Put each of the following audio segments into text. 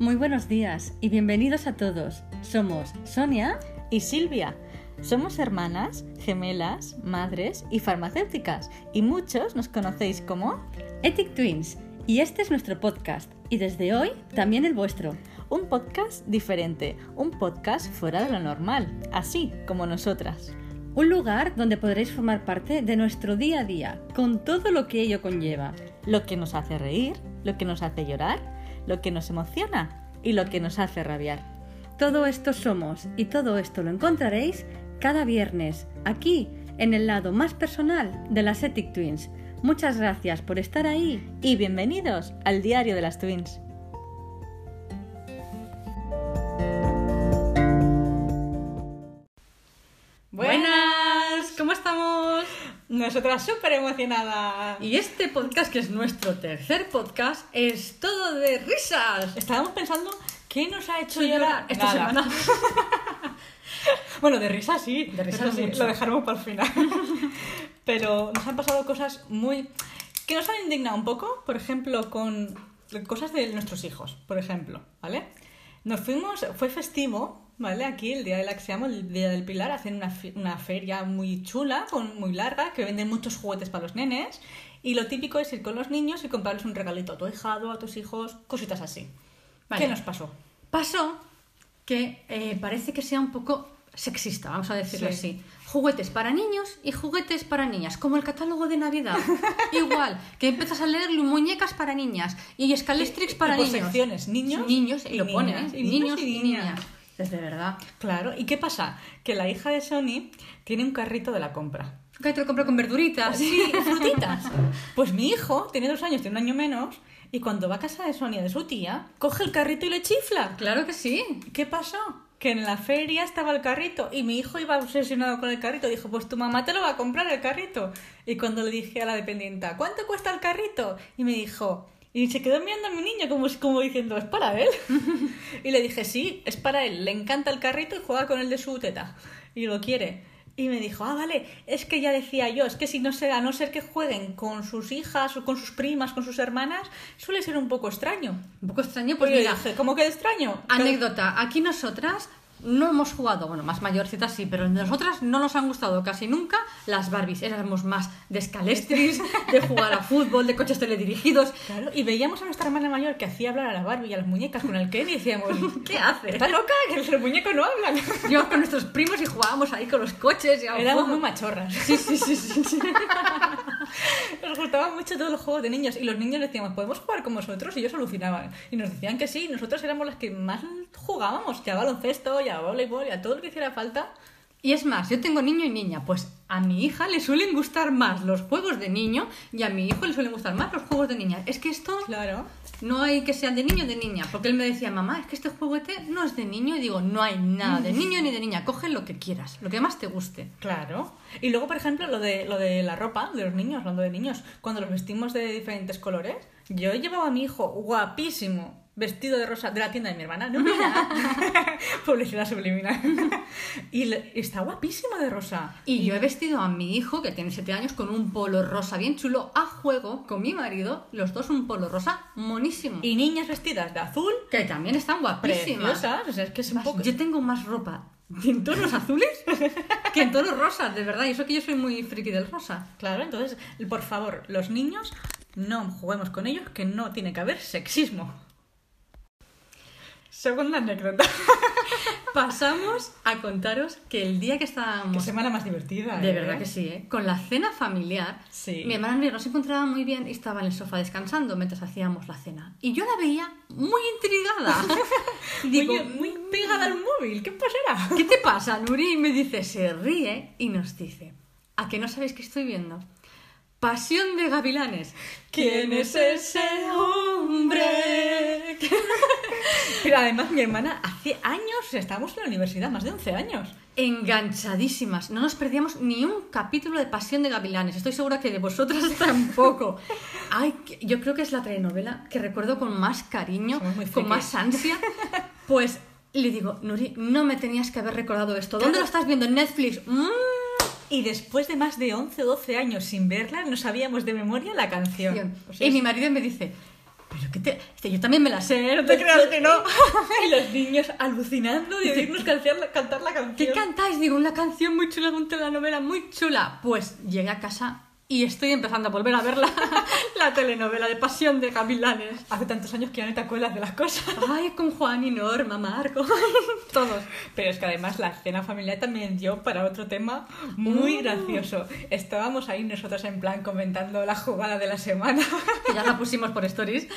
Muy buenos días y bienvenidos a todos. Somos Sonia y Silvia. Somos hermanas, gemelas, madres y farmacéuticas y muchos nos conocéis como Ethic Twins y este es nuestro podcast y desde hoy también el vuestro. Un podcast diferente, un podcast fuera de lo normal, así como nosotras. Un lugar donde podréis formar parte de nuestro día a día, con todo lo que ello conlleva. Lo que nos hace reír, lo que nos hace llorar, lo que nos emociona y lo que nos hace rabiar. Todo esto somos y todo esto lo encontraréis cada viernes aquí en el lado más personal de las Ethic Twins. Muchas gracias por estar ahí y bienvenidos al Diario de las Twins. Nosotras súper emocionadas. Y este podcast, que es nuestro tercer podcast, es todo de risas. Estábamos pensando qué nos ha hecho llorar esta Nada. semana. Bueno, de risa sí, De risa eso sí, lo dejaremos para el final. Pero nos han pasado cosas muy... que nos han indignado un poco, por ejemplo, con cosas de nuestros hijos, por ejemplo, ¿vale? Nos fuimos, fue festivo, ¿vale? Aquí, el día del Axiamo, el día del Pilar, hacen una, fe- una feria muy chula, con, muy larga, que venden muchos juguetes para los nenes. Y lo típico es ir con los niños y comprarles un regalito a tu hijado, a tus hijos, cositas así. Vale. ¿Qué nos pasó? Pasó que eh, parece que sea un poco sexista, vamos a decirlo Sí. así. Juguetes para niños y juguetes para niñas, como el catálogo de Navidad. Igual, que empiezas a leer muñecas para niñas y escalestrix para y niños. niños niños, y, y lo pone, niñas, ¿eh? niños, niños y y niñas. niñas. Es de verdad. Claro, ¿y qué pasa? Que la hija de Sony tiene un carrito de la compra. Que te lo compro con verduritas. Sí, y frutitas. Pues mi hijo tiene dos años, tiene un año menos, y cuando va a casa de Sonia, de su tía, coge el carrito y le chifla. Claro que sí. ¿Qué pasó? Que en la feria estaba el carrito y mi hijo iba obsesionado con el carrito. Dijo, pues tu mamá te lo va a comprar el carrito. Y cuando le dije a la dependienta, ¿cuánto cuesta el carrito? Y me dijo, y se quedó mirando a mi niño como, como diciendo, ¿es para él? y le dije, sí, es para él. Le encanta el carrito y juega con el de su teta. Y lo quiere. Y me dijo, ah, vale, es que ya decía yo, es que si no sea, a no ser que jueguen con sus hijas o con sus primas, con sus hermanas, suele ser un poco extraño. Un poco extraño, pues Pues mira, dije, ¿cómo que extraño? Anécdota, aquí nosotras no hemos jugado, bueno, más mayorcitas sí, pero nosotras no nos han gustado casi nunca las Barbies. Éramos más de escalestris, de jugar a fútbol, de coches teledirigidos. Claro, y veíamos a nuestra hermana mayor que hacía hablar a la Barbie y a las muñecas con el Ken y decíamos, ¿Qué hace? ¿está loca? Que los muñecos no hablan. Íbamos con nuestros primos y jugábamos ahí con los coches. Y Éramos muy machorras. Sí, sí, sí, sí, sí. Nos gustaban mucho todos los juegos de niños y los niños decíamos, ¿podemos jugar con vosotros? Y ellos alucinaban. Y nos decían que sí, nosotros éramos las que más jugábamos, ya baloncesto, ya voleibol, ya a todo lo que hiciera falta. Y es más, yo tengo niño y niña, pues a mi hija le suelen gustar más los juegos de niño y a mi hijo le suelen gustar más los juegos de niña. Es que esto Claro. no hay que sean de niño o de niña, porque él me decía, mamá, es que este juguete no es de niño y digo, no hay nada de niño ni de niña, coge lo que quieras, lo que más te guste. Claro. Y luego, por ejemplo, lo de, lo de la ropa de los niños, hablando de niños, cuando los vestimos de diferentes colores, yo llevaba a mi hijo guapísimo, vestido de rosa, de la tienda de mi hermana, no mira. Publicidad subliminal. y le- está guapísimo de rosa. Y yo he vestido a mi hijo, que tiene 7 años, con un polo rosa bien chulo, a juego con mi marido, los dos un polo rosa monísimo. Y niñas vestidas de azul, que también están guapísimas. O sea, es que es un poco... Yo tengo más ropa en tonos azules que en tonos rosas, de verdad. Y eso que yo soy muy friki del rosa. Claro, entonces, por favor, los niños, no juguemos con ellos, que no tiene que haber sexismo. Segunda anécdota. Pasamos a contaros que el día que Qué estábamos... semana más divertida. De ¿eh? verdad que sí, ¿eh? Con la cena familiar, Sí. mi hermana y yo nos encontraba muy bien y estaba en el sofá descansando mientras hacíamos la cena. Y yo la veía muy intrigada. Digo, Oye, muy pegada al móvil, ¿qué pasará? ¿qué te pasa, Nuri? Y me dice, se ríe y nos dice, ¿a que no sabéis qué estoy viendo? Pasión de Gavilanes. ¿Quién es ese hombre? Pero además mi hermana hace años, estábamos en la universidad, más de 11 años. Enganchadísimas. No nos perdíamos ni un capítulo de Pasión de Gavilanes. Estoy segura que de vosotras tampoco. Ay, yo creo que es la telenovela que recuerdo con más cariño, con más ansia. Pues le digo, Nuri, no me tenías que haber recordado esto. ¿Dónde Claro. lo estás viendo? ¿En Netflix? Mm. Y después de más de 11 o 12 años sin verla, no sabíamos de memoria la canción. O sea, y es- mi marido me dice, Pero que te... Este, yo también me la sé, ¿eh? no te creas que no. y los niños alucinando de oírnos cantar la, cantar la canción. ¿Qué cantáis? Digo, una canción muy chula, una telenovela muy chula. Pues llegué a casa y estoy empezando a volver a ver la, la telenovela de Pasión de Gavilanes. Hace tantos años que ya no te acuerdas de las cosas. Ay, con Juan y Norma, Marco, todos. Pero es que además la cena familiar también dio para otro tema muy Uh. gracioso. Estábamos ahí nosotros en plan comentando la jugada de la semana. Que ya la pusimos por stories.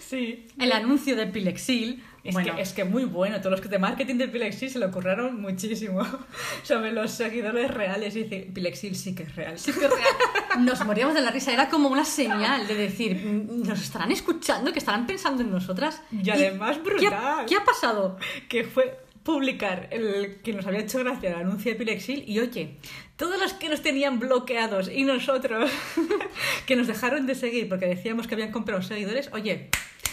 sí. El anuncio de Pilexil. Es, bueno, que, es que muy bueno, todos los que de marketing de Pilexil se lo curraron muchísimo sobre los seguidores reales. Y dice, Pilexil sí que es real. sí que es real. Nos moríamos de la risa. Era como una señal de decir, "Mm, nos estarán escuchando, que estarán pensando en nosotras. Y además ¿qué ha- brutal. ¿Qué ha pasado? que fue publicar el que nos había hecho gracia el anuncio de Pilexil y oye, todos los que nos tenían bloqueados y nosotros que nos dejaron de seguir porque decíamos que habían comprado seguidores, oye,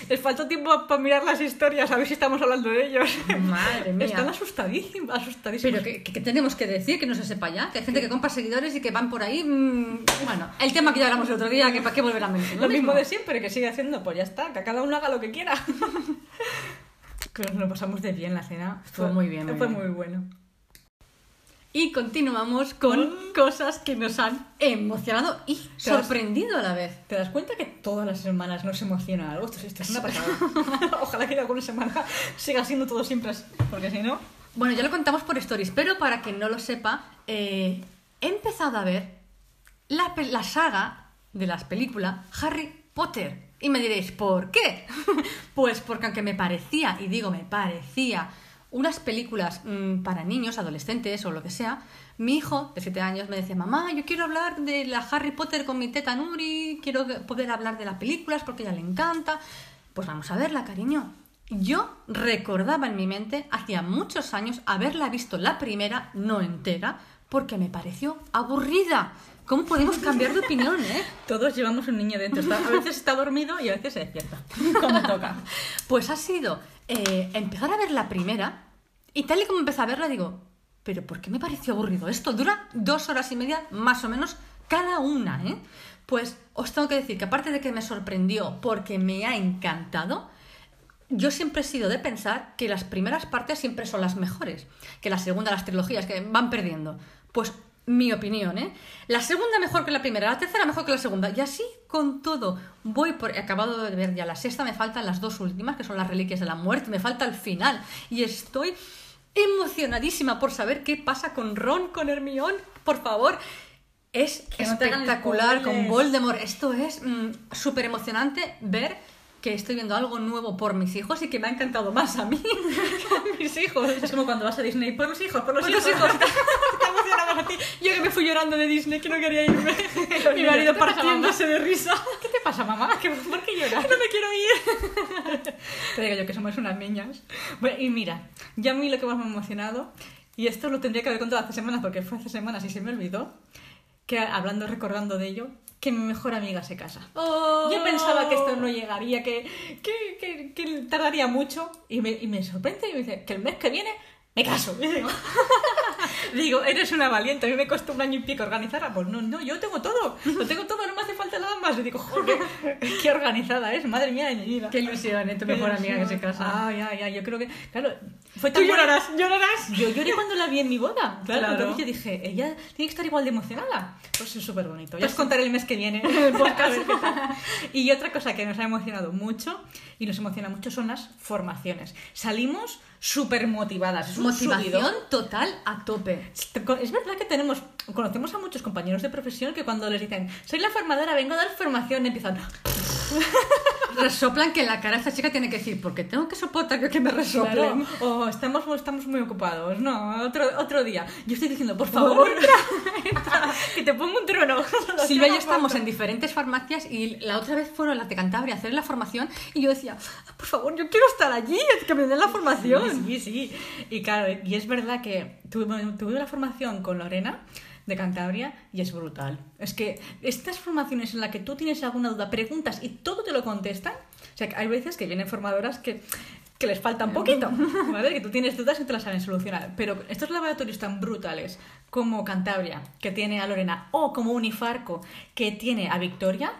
les faltó tiempo para mirar las historias, a ver si estamos hablando de ellos. Madre mía. Están asustadísimos, asustadísimos. Pero ¿qué, qué tenemos que decir? Que no se sepa ya. Que hay gente que compra seguidores y que van por ahí. mm, Bueno, el tema que ya hablamos el otro día, que para qué volver a mentir. Lo mismo de siempre, que sigue haciendo, pues ya está, que cada uno haga lo que quiera. que nos lo pasamos de bien la cena. Estuvo muy bien, muy Fue bien. muy bueno. Y continuamos con cosas que nos han emocionado y sorprendido a la vez. ¿Te das cuenta que todas las semanas nos emociona algo? Esto, es- esto es una pasada. Ojalá que alguna semana siga siendo todo siempre así, porque si no... Bueno, ya lo contamos por stories, pero para quien no lo sepa, eh, he empezado a ver la, la saga de las películas Harry Potter. Y me diréis, ¿por qué? pues porque aunque me parecía, y digo me parecía, unas películas mm, para niños, adolescentes o lo que sea, mi hijo de 7 años me decía, mamá, yo quiero hablar de la Harry Potter con mi teta Nuri, quiero poder hablar de las películas porque a ella le encanta. Pues vamos a verla, cariño. Yo recordaba en mi mente, hacía muchos años, haberla visto la primera, no entera, porque me pareció aburrida. ¿Cómo podemos cambiar de opinión, eh? Todos llevamos un niño dentro. A veces está dormido y a veces se despierta. Como toca. Pues ha sido eh, empezar a ver la primera y tal y como empecé a verla digo, pero ¿por qué me pareció aburrido esto? Dura dos horas y media más o menos cada una, ¿eh? Pues os tengo que decir que aparte de que me sorprendió porque me ha encantado, yo siempre he sido de pensar que las primeras partes siempre son las mejores, que la segunda, las trilogías, que van perdiendo. Pues mi opinión, ¿eh? La segunda mejor que la primera, la tercera mejor que la segunda. Y así con todo. Voy por. He acabado de ver ya la sexta, me faltan las dos últimas, que son las reliquias de la muerte, me falta el final. Y estoy emocionadísima por saber qué pasa con Ron, con Hermione. Por favor. Es Que no espectacular con. Voldemort. Esto es súper emocionante ver que estoy viendo algo nuevo por mis hijos y que me ha encantado más a mí que a mis hijos. Es como cuando vas a Disney. Por los hijos, por los Por los hijos. hijos. Te emociona más a ti. Yo que me fui llorando de Disney, que no quería irme. Mi marido ¿Qué pasa, partiéndose de risa. ¿Qué te pasa, mamá? ¿Qué- ¿Por qué lloras? No me quiero ir. Te digo yo que somos unas niñas. Bueno, y mira, ya a mí lo que más me ha emocionado, y esto lo tendría que haber contado hace semanas porque fue hace semanas y se me olvidó, que hablando, recordando de ello, que mi mejor amiga se casa. Yo pensaba que esto no llegaría, que, que, que- que tardaría mucho, y me, y me sorprende y me dice que el mes que viene me caso. Y digo, digo, eres una valiente, a mí me costó un año y pico organizarla. Pues no, no, yo tengo todo, lo tengo todo, no me hace falta nada más. Y digo, joder, qué, qué organizada es, madre mía de mi vida. Qué ilusión, ¿eh? Tu mejor amiga que se casa. Ay, ay, ay, yo creo que, claro, fue Tú tan buena- llorarás, llorarás. Yo lloré cuando la vi en mi boda. Claro, Claro. entonces yo dije, ella tiene que estar igual de emocionada. Pues es súper bonito. Ya os contaré el mes que viene. el podcast, qué tal. y otra cosa que nos ha emocionado mucho y nos emociona mucho son las formaciones. Salimos súper motivadas. Es un Motivación subidón. total a tope. Es verdad que tenemos, conocemos a muchos compañeros de profesión que cuando les dicen, soy la formadora, vengo a dar formación, empiezan, Resoplan que en la cara esta chica tiene que decir, porque tengo que soportar yo que me Claro, resoplen. o estamos, estamos muy ocupados. No, otro, otro día. Yo estoy diciendo, por favor, entra, que te pongo un trono. Silvia y yo estamos en diferentes farmacias y la otra vez fueron las de Cantabria a hacer la formación y yo decía, "Ah, por favor, yo quiero estar allí, que me den la formación. Sí, sí, sí. Y claro, y es verdad que tuve, tuve la formación con Lorena de Cantabria y es brutal. Es que estas formaciones en las que tú tienes alguna duda, preguntas y todo te lo contestan. O sea, que hay veces que vienen formadoras que, que les falta un poquito, ¿vale? Que tú tienes dudas y te las saben solucionar. Pero estos laboratorios tan brutales como Cantabria, que tiene a Lorena, o como Unifarco, que tiene a Victoria,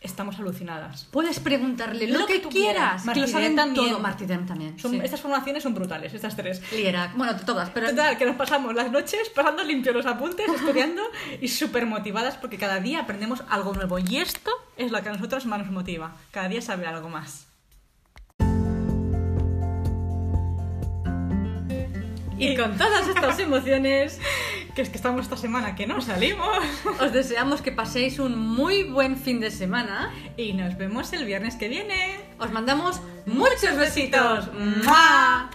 estamos alucinadas. Puedes preguntarle lo, Lo que, quieras, que lo saben también. todo. Martidem también. Son- sí. Estas formaciones son brutales, estas tres. Lierac, bueno, todas, pero Total, que nos pasamos las noches pasando limpio los apuntes, estudiando y súper motivadas porque cada día aprendemos algo nuevo. Y esto es lo que a nosotros más nos motiva. Cada día saber algo más. Y con todas estas emociones, Que es que estamos esta semana que no salimos. os deseamos que paséis un muy buen fin de semana. Y nos vemos el viernes que viene. Os mandamos muchos besitos. ¡Mua!